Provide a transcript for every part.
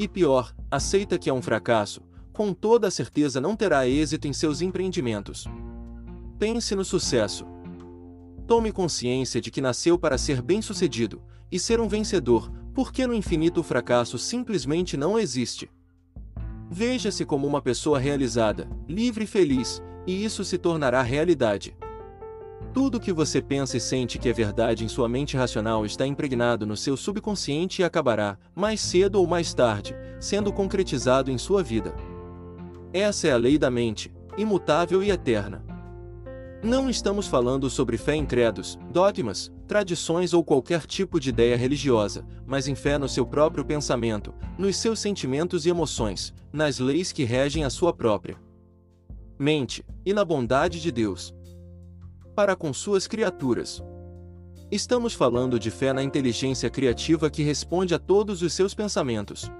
e pior, aceita que é um fracasso, com toda a certeza não terá êxito em seus empreendimentos. Pense no sucesso. Tome consciência de que nasceu para ser bem-sucedido e ser um vencedor, porque no infinito o fracasso simplesmente não existe. Veja-se como uma pessoa realizada, livre e feliz, e isso se tornará realidade. Tudo o que você pensa e sente que é verdade em sua mente racional está impregnado no seu subconsciente e acabará, mais cedo ou mais tarde, sendo concretizado em sua vida. Essa é a lei da mente, imutável e eterna. Não estamos falando sobre fé em credos, dogmas, tradições ou qualquer tipo de ideia religiosa, mas em fé no seu próprio pensamento, nos seus sentimentos e emoções, nas leis que regem a sua própria mente, e na bondade de Deus para com suas criaturas. Estamos falando de fé na inteligência criativa que responde a todos os seus pensamentos.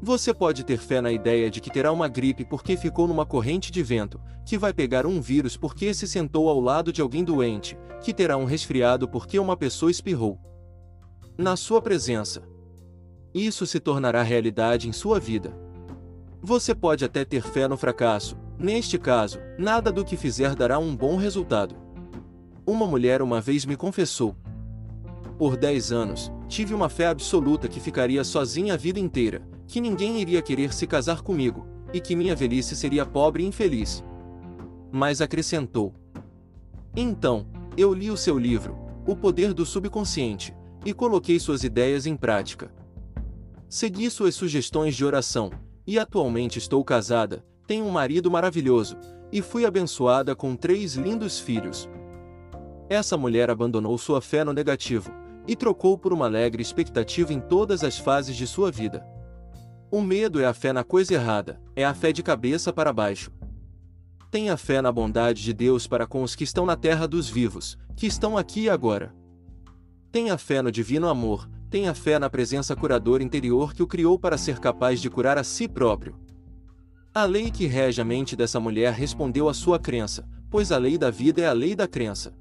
Você pode ter fé na ideia de que terá uma gripe porque ficou numa corrente de vento, que vai pegar um vírus porque se sentou ao lado de alguém doente, que terá um resfriado porque uma pessoa espirrou. Na sua presença. Isso se tornará realidade em sua vida. Você pode até ter fé no fracasso, neste caso, nada do que fizer dará um bom resultado. Uma mulher uma vez me confessou. Por 10 anos, tive uma fé absoluta que ficaria sozinha a vida inteira, que ninguém iria querer se casar comigo, e que minha velhice seria pobre e infeliz. Mas acrescentou: Então, eu li o seu livro, O Poder do Subconsciente, e coloquei suas ideias em prática. Segui suas sugestões de oração, e atualmente estou casada, tenho um marido maravilhoso, e fui abençoada com três lindos filhos. Essa mulher abandonou sua fé no negativo e trocou por uma alegre expectativa em todas as fases de sua vida. O medo é a fé na coisa errada, é a fé de cabeça para baixo. Tenha fé na bondade de Deus para com os que estão na terra dos vivos, que estão aqui e agora. Tenha fé no divino amor, tenha fé na presença curadora interior que o criou para ser capaz de curar a si próprio. A lei que rege a mente dessa mulher respondeu à sua crença, pois a lei da vida é a lei da crença.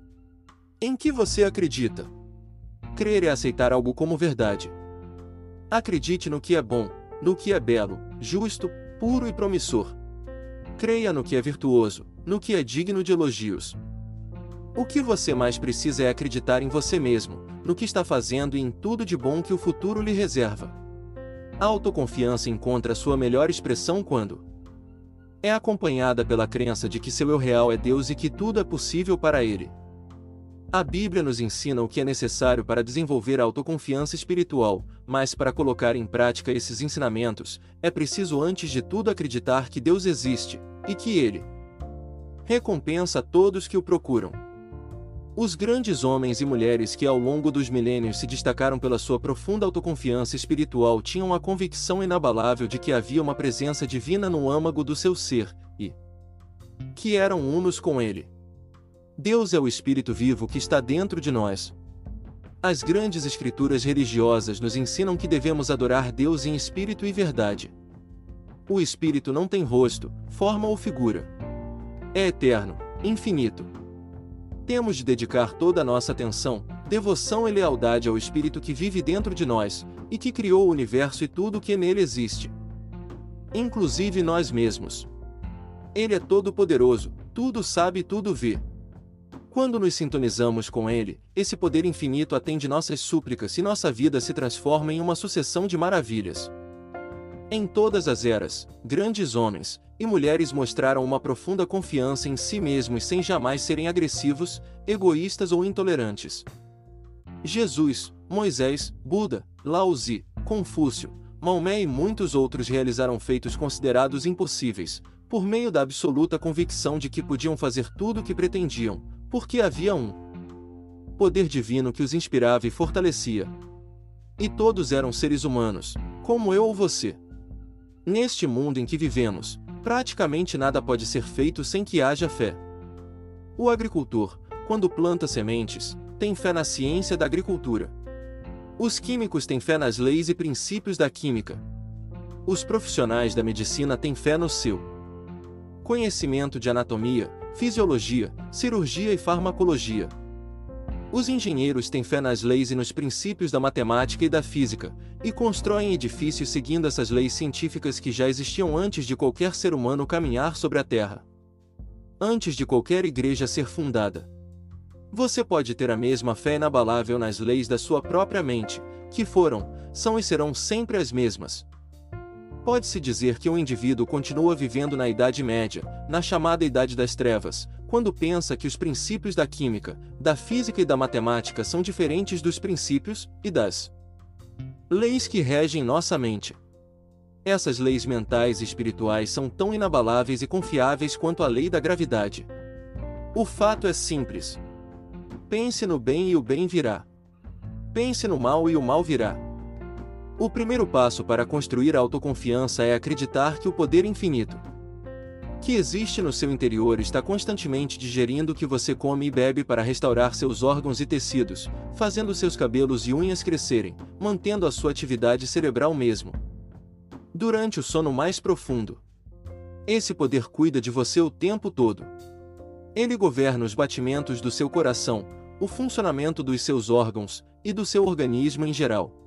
Em que você acredita? Crer é aceitar algo como verdade. Acredite no que é bom, no que é belo, justo, puro e promissor. Creia no que é virtuoso, no que é digno de elogios. O que você mais precisa é acreditar em você mesmo, no que está fazendo e em tudo de bom que o futuro lhe reserva. A autoconfiança encontra sua melhor expressão quando é acompanhada pela crença de que seu eu real é Deus e que tudo é possível para ele. A Bíblia nos ensina o que é necessário para desenvolver a autoconfiança espiritual, mas para colocar em prática esses ensinamentos, é preciso antes de tudo acreditar que Deus existe e que Ele recompensa todos que o procuram. Os grandes homens e mulheres que ao longo dos milênios se destacaram pela sua profunda autoconfiança espiritual tinham a convicção inabalável de que havia uma presença divina no âmago do seu ser e que eram unos com ele. Deus é o Espírito vivo que está dentro de nós. As grandes escrituras religiosas nos ensinam que devemos adorar Deus em espírito e verdade. O Espírito não tem rosto, forma ou figura. É eterno, infinito. Temos de dedicar toda a nossa atenção, devoção e lealdade ao Espírito que vive dentro de nós, e que criou o universo e tudo o que nele existe. Inclusive nós mesmos. Ele é todo-poderoso, tudo sabe e tudo vê. Quando nos sintonizamos com Ele, esse poder infinito atende nossas súplicas e nossa vida se transforma em uma sucessão de maravilhas. Em todas as eras, grandes homens e mulheres mostraram uma profunda confiança em si mesmos sem jamais serem agressivos, egoístas ou intolerantes. Jesus, Moisés, Buda, Lao Tzu, Confúcio, Maomé e muitos outros realizaram feitos considerados impossíveis, por meio da absoluta convicção de que podiam fazer tudo o que pretendiam, porque havia um poder divino que os inspirava e fortalecia. E todos eram seres humanos, como eu ou você. Neste mundo em que vivemos, praticamente nada pode ser feito sem que haja fé. O agricultor, quando planta sementes, tem fé na ciência da agricultura. Os químicos têm fé nas leis e princípios da química. Os profissionais da medicina têm fé no seu conhecimento de anatomia, fisiologia, cirurgia e farmacologia. Os engenheiros têm fé nas leis e nos princípios da matemática e da física, e constroem edifícios seguindo essas leis científicas que já existiam antes de qualquer ser humano caminhar sobre a Terra. Antes de qualquer igreja ser fundada. Você pode ter a mesma fé inabalável nas leis da sua própria mente, que foram, são e serão sempre as mesmas. Pode-se dizer que um indivíduo continua vivendo na Idade Média, na chamada Idade das Trevas, quando pensa que os princípios da química, da física e da matemática são diferentes dos princípios e das leis que regem nossa mente. Essas leis mentais e espirituais são tão inabaláveis e confiáveis quanto a lei da gravidade. O fato é simples. Pense no bem e o bem virá. Pense no mal e o mal virá. O primeiro passo para construir a autoconfiança é acreditar que o poder infinito que existe no seu interior está constantemente digerindo o que você come e bebe para restaurar seus órgãos e tecidos, fazendo seus cabelos e unhas crescerem, mantendo a sua atividade cerebral mesmo. Durante o sono mais profundo. Esse poder cuida de você o tempo todo. Ele governa os batimentos do seu coração, o funcionamento dos seus órgãos e do seu organismo em geral.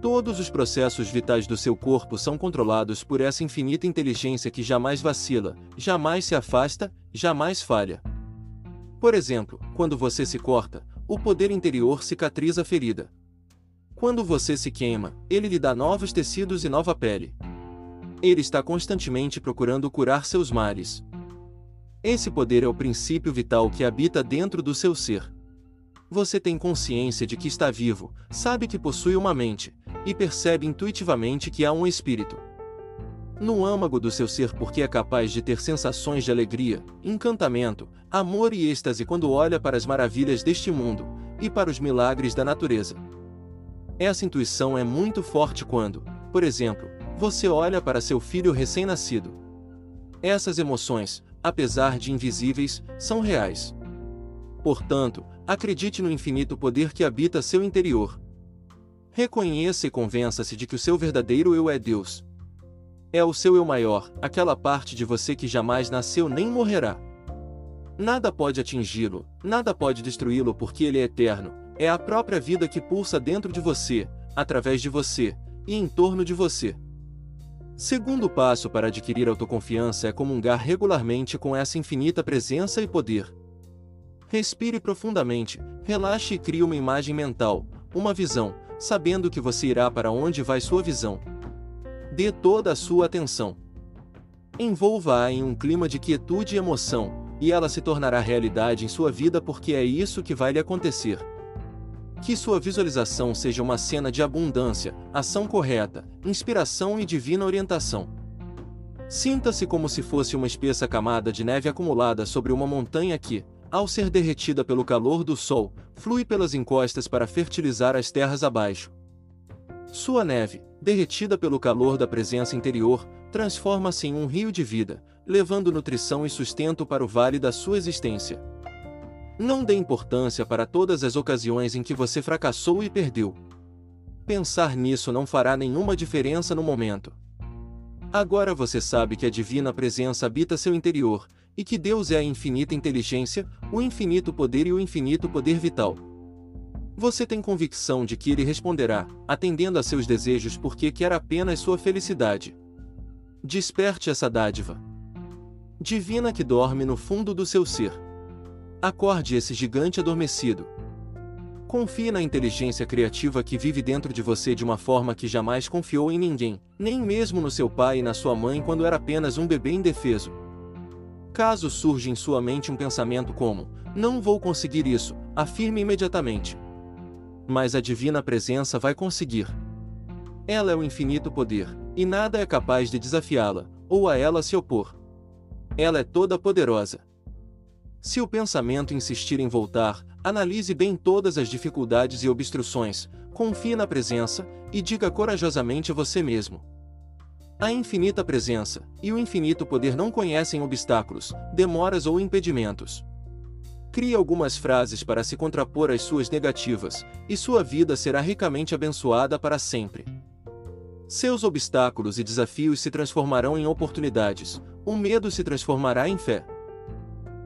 Todos os processos vitais do seu corpo são controlados por essa infinita inteligência que jamais vacila, jamais se afasta, jamais falha. Por exemplo, quando você se corta, o poder interior cicatriza a ferida. Quando você se queima, ele lhe dá novos tecidos e nova pele. Ele está constantemente procurando curar seus males. Esse poder é o princípio vital que habita dentro do seu ser. Você tem consciência de que está vivo, sabe que possui uma mente, e percebe intuitivamente que há um espírito no âmago do seu ser porque é capaz de ter sensações de alegria, encantamento, amor e êxtase quando olha para as maravilhas deste mundo e para os milagres da natureza. Essa intuição é muito forte quando, por exemplo, você olha para seu filho recém-nascido. Essas emoções, apesar de invisíveis, são reais. Portanto, acredite no infinito poder que habita seu interior. Reconheça e convença-se de que o seu verdadeiro eu é Deus. É o seu eu maior, aquela parte de você que jamais nasceu nem morrerá. Nada pode atingi-lo, nada pode destruí-lo porque ele é eterno, é a própria vida que pulsa dentro de você, através de você e em torno de você. Segundo passo para adquirir autoconfiança é comungar regularmente com essa infinita presença e poder. Respire profundamente, relaxe e crie uma imagem mental, uma visão, sabendo que você irá para onde vai sua visão. Dê toda a sua atenção. Envolva-a em um clima de quietude e emoção, e ela se tornará realidade em sua vida porque é isso que vai lhe acontecer. Que sua visualização seja uma cena de abundância, ação correta, inspiração e divina orientação. Sinta-se como se fosse uma espessa camada de neve acumulada sobre uma montanha que, ao ser derretida pelo calor do sol, flui pelas encostas para fertilizar as terras abaixo. Sua neve, derretida pelo calor da presença interior, transforma-se em um rio de vida, levando nutrição e sustento para o vale da sua existência. Não dê importância para todas as ocasiões em que você fracassou e perdeu. Pensar nisso não fará nenhuma diferença no momento. Agora você sabe que a divina presença habita seu interior, e que Deus é a infinita inteligência, o infinito poder e o infinito poder vital. Você tem convicção de que Ele responderá, atendendo a seus desejos porque quer apenas sua felicidade. Desperte essa dádiva divina que dorme no fundo do seu ser. Acorde esse gigante adormecido. Confie na inteligência criativa que vive dentro de você de uma forma que jamais confiou em ninguém, nem mesmo no seu pai e na sua mãe quando era apenas um bebê indefeso. Caso surja em sua mente um pensamento como: Não vou conseguir isso, afirme imediatamente. Mas a divina presença vai conseguir. Ela é o infinito poder, e nada é capaz de desafiá-la, ou a ela se opor. Ela é toda poderosa. Se o pensamento insistir em voltar, analise bem todas as dificuldades e obstruções, confie na presença e diga corajosamente a você mesmo: a infinita presença e o infinito poder não conhecem obstáculos, demoras ou impedimentos. Crie algumas frases para se contrapor às suas negativas, e sua vida será ricamente abençoada para sempre. Seus obstáculos e desafios se transformarão em oportunidades, o medo se transformará em fé.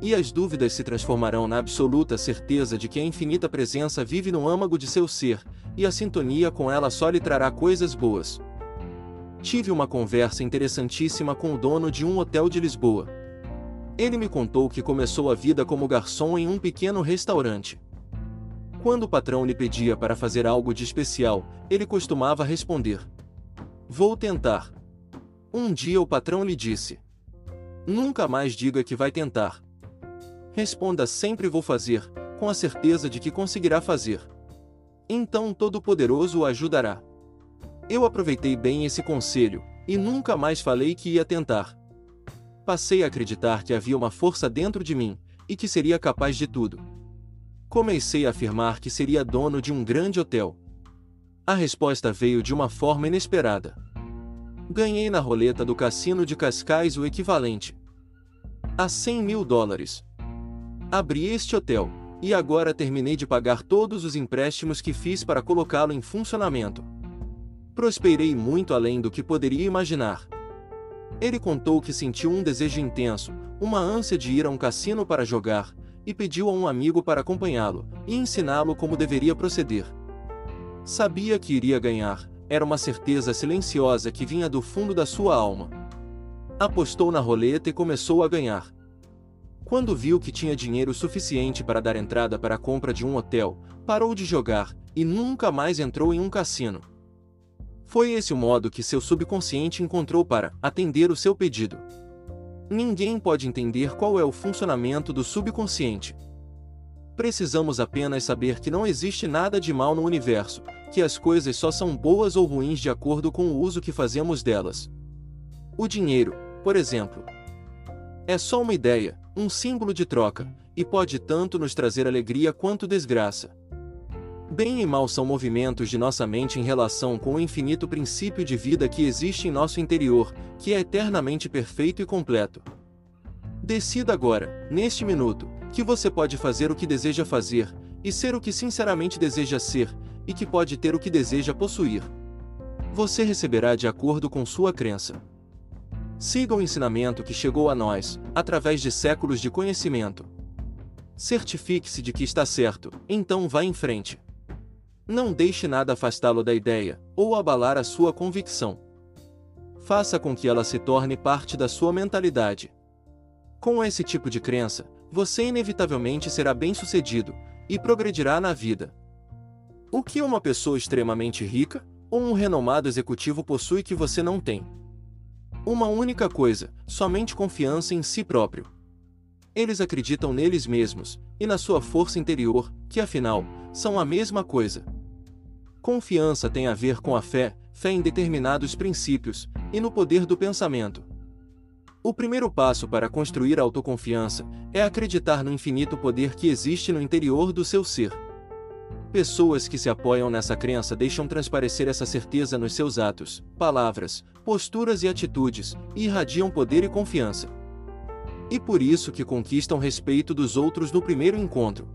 E as dúvidas se transformarão na absoluta certeza de que a infinita presença vive no âmago de seu ser, e a sintonia com ela só lhe trará coisas boas. Tive uma conversa interessantíssima com o dono de um hotel de Lisboa. Ele me contou que começou a vida como garçom em um pequeno restaurante. Quando o patrão lhe pedia para fazer algo de especial, ele costumava responder: Vou tentar. Um dia o patrão lhe disse: Nunca mais diga que vai tentar. Responda sempre vou fazer, com a certeza de que conseguirá fazer. Então Todo-Poderoso o ajudará. Eu aproveitei bem esse conselho, e nunca mais falei que ia tentar. Passei a acreditar que havia uma força dentro de mim, e que seria capaz de tudo. Comecei a afirmar que seria dono de um grande hotel. A resposta veio de uma forma inesperada. Ganhei na roleta do cassino de Cascais o equivalente a 100 mil dólares. Abri este hotel, e agora terminei de pagar todos os empréstimos que fiz para colocá-lo em funcionamento prosperei muito além do que poderia imaginar. Ele contou que sentiu um desejo intenso, uma ânsia de ir a um cassino para jogar, e pediu a um amigo para acompanhá-lo e ensiná-lo como deveria proceder. Sabia que iria ganhar, era uma certeza silenciosa que vinha do fundo da sua alma. Apostou na roleta e começou a ganhar. Quando viu que tinha dinheiro suficiente para dar entrada para a compra de um hotel, parou de jogar e nunca mais entrou em um cassino. Foi esse o modo que seu subconsciente encontrou para atender o seu pedido. Ninguém pode entender qual é o funcionamento do subconsciente. Precisamos apenas saber que não existe nada de mal no universo, que as coisas só são boas ou ruins de acordo com o uso que fazemos delas. O dinheiro, por exemplo, é só uma ideia, um símbolo de troca, e pode tanto nos trazer alegria quanto desgraça. Bem e mal são movimentos de nossa mente em relação com o infinito princípio de vida que existe em nosso interior, que é eternamente perfeito e completo. Decida agora, neste minuto, que você pode fazer o que deseja fazer, e ser o que sinceramente deseja ser, e que pode ter o que deseja possuir. Você receberá de acordo com sua crença. Siga o ensinamento que chegou a nós, através de séculos de conhecimento. Certifique-se de que está certo, então vá em frente. Não deixe nada afastá-lo da ideia, ou abalar a sua convicção. Faça com que ela se torne parte da sua mentalidade. Com esse tipo de crença, você inevitavelmente será bem-sucedido e progredirá na vida. O que uma pessoa extremamente rica ou um renomado executivo possui que você não tem? Uma única coisa, somente confiança em si próprio. Eles acreditam neles mesmos e na sua força interior, que afinal, são a mesma coisa. Confiança tem a ver com a fé, fé em determinados princípios, e no poder do pensamento. O primeiro passo para construir a autoconfiança é acreditar no infinito poder que existe no interior do seu ser. Pessoas que se apoiam nessa crença deixam transparecer essa certeza nos seus atos, palavras, posturas e atitudes, e irradiam poder e confiança. E por isso que conquistam respeito dos outros no primeiro encontro.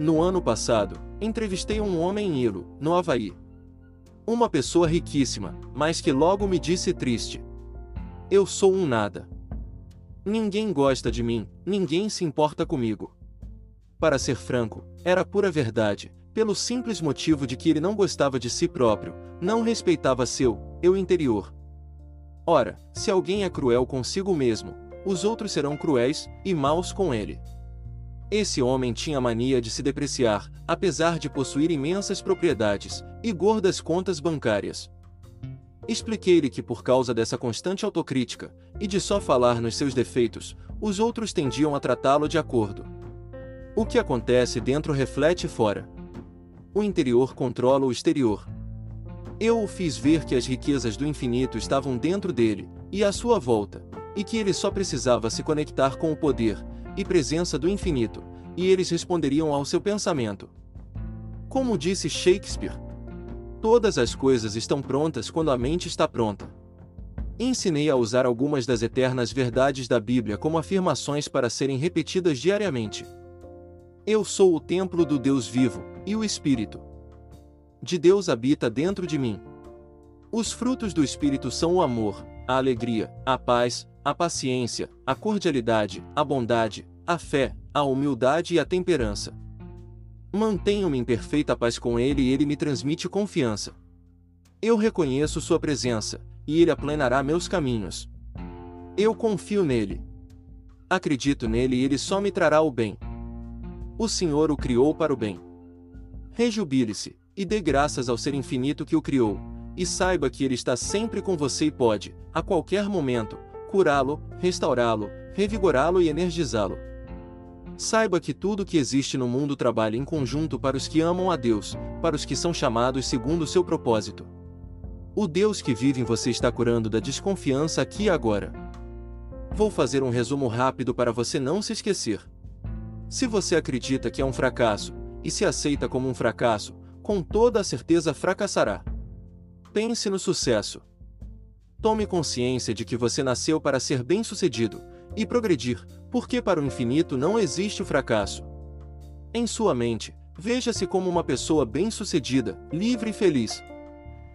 No ano passado, entrevistei um homem em Ilo, no Havaí. Uma pessoa riquíssima, mas que logo me disse triste: Eu sou um nada. Ninguém gosta de mim, ninguém se importa comigo. Para ser franco, era pura verdade, pelo simples motivo de que ele não gostava de si próprio, não respeitava seu, eu interior. Ora, se alguém é cruel consigo mesmo, os outros serão cruéis e maus com ele. Esse homem tinha mania de se depreciar, apesar de possuir imensas propriedades e gordas contas bancárias. Expliquei-lhe que por causa dessa constante autocrítica e de só falar nos seus defeitos, os outros tendiam a tratá-lo de acordo. O que acontece dentro reflete fora. O interior controla o exterior. Eu o fiz ver que as riquezas do infinito estavam dentro dele e à sua volta, e que ele só precisava se conectar com o poder e presença do infinito, e eles responderiam ao seu pensamento. Como disse Shakespeare, Todas as coisas estão prontas quando a mente está pronta. Ensinei a usar algumas das eternas verdades da Bíblia como afirmações para serem repetidas diariamente. Eu sou o templo do Deus vivo, e o Espírito de Deus habita dentro de mim. Os frutos do Espírito são o amor, a alegria, a paz, a paciência, a cordialidade, a bondade, a fé, a humildade e a temperança. Mantenho-me em perfeita paz com ele e ele me transmite confiança. Eu reconheço sua presença, e ele aplanará meus caminhos. Eu confio nele. Acredito nele e ele só me trará o bem. O Senhor o criou para o bem. Rejubile-se, e dê graças ao Ser infinito que o criou, e saiba que ele está sempre com você e pode, a qualquer momento, curá-lo, restaurá-lo, revigorá-lo e energizá-lo. Saiba que tudo que existe no mundo trabalha em conjunto para os que amam a Deus, para os que são chamados segundo o seu propósito. O Deus que vive em você está curando da desconfiança aqui e agora. Vou fazer um resumo rápido para você não se esquecer. Se você acredita que é um fracasso, e se aceita como um fracasso, com toda a certeza fracassará. Pense no sucesso. Tome consciência de que você nasceu para ser bem-sucedido e progredir, porque para o infinito não existe o fracasso. Em sua mente, veja-se como uma pessoa bem-sucedida, livre e feliz.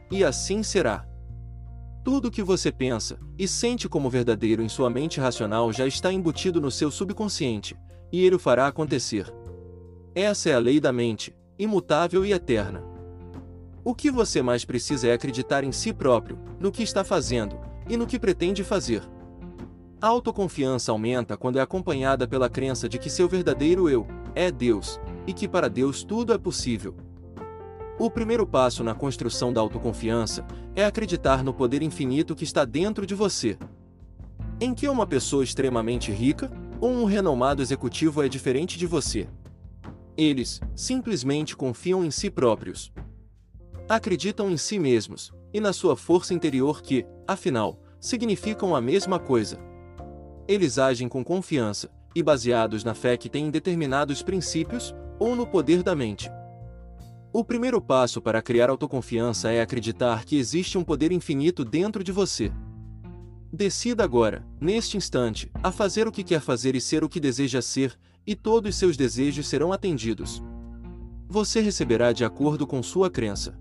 E assim será. Tudo o que você pensa e sente como verdadeiro em sua mente racional já está embutido no seu subconsciente, e ele o fará acontecer. Essa é a lei da mente, imutável e eterna. O que você mais precisa é acreditar em si próprio, no que está fazendo e no que pretende fazer. A autoconfiança aumenta quando é acompanhada pela crença de que seu verdadeiro eu é Deus, e que para Deus tudo é possível. O primeiro passo na construção da autoconfiança é acreditar no poder infinito que está dentro de você. Em que uma pessoa extremamente rica ou um renomado executivo é diferente de você? Eles simplesmente confiam em si próprios. Acreditam em si mesmos e na sua força interior que, afinal, significam a mesma coisa. Eles agem com confiança, e baseados na fé que têm em determinados princípios, ou no poder da mente. O primeiro passo para criar autoconfiança é acreditar que existe um poder infinito dentro de você. Decida agora, neste instante, a fazer o que quer fazer e ser o que deseja ser, e todos seus desejos serão atendidos. Você receberá de acordo com sua crença.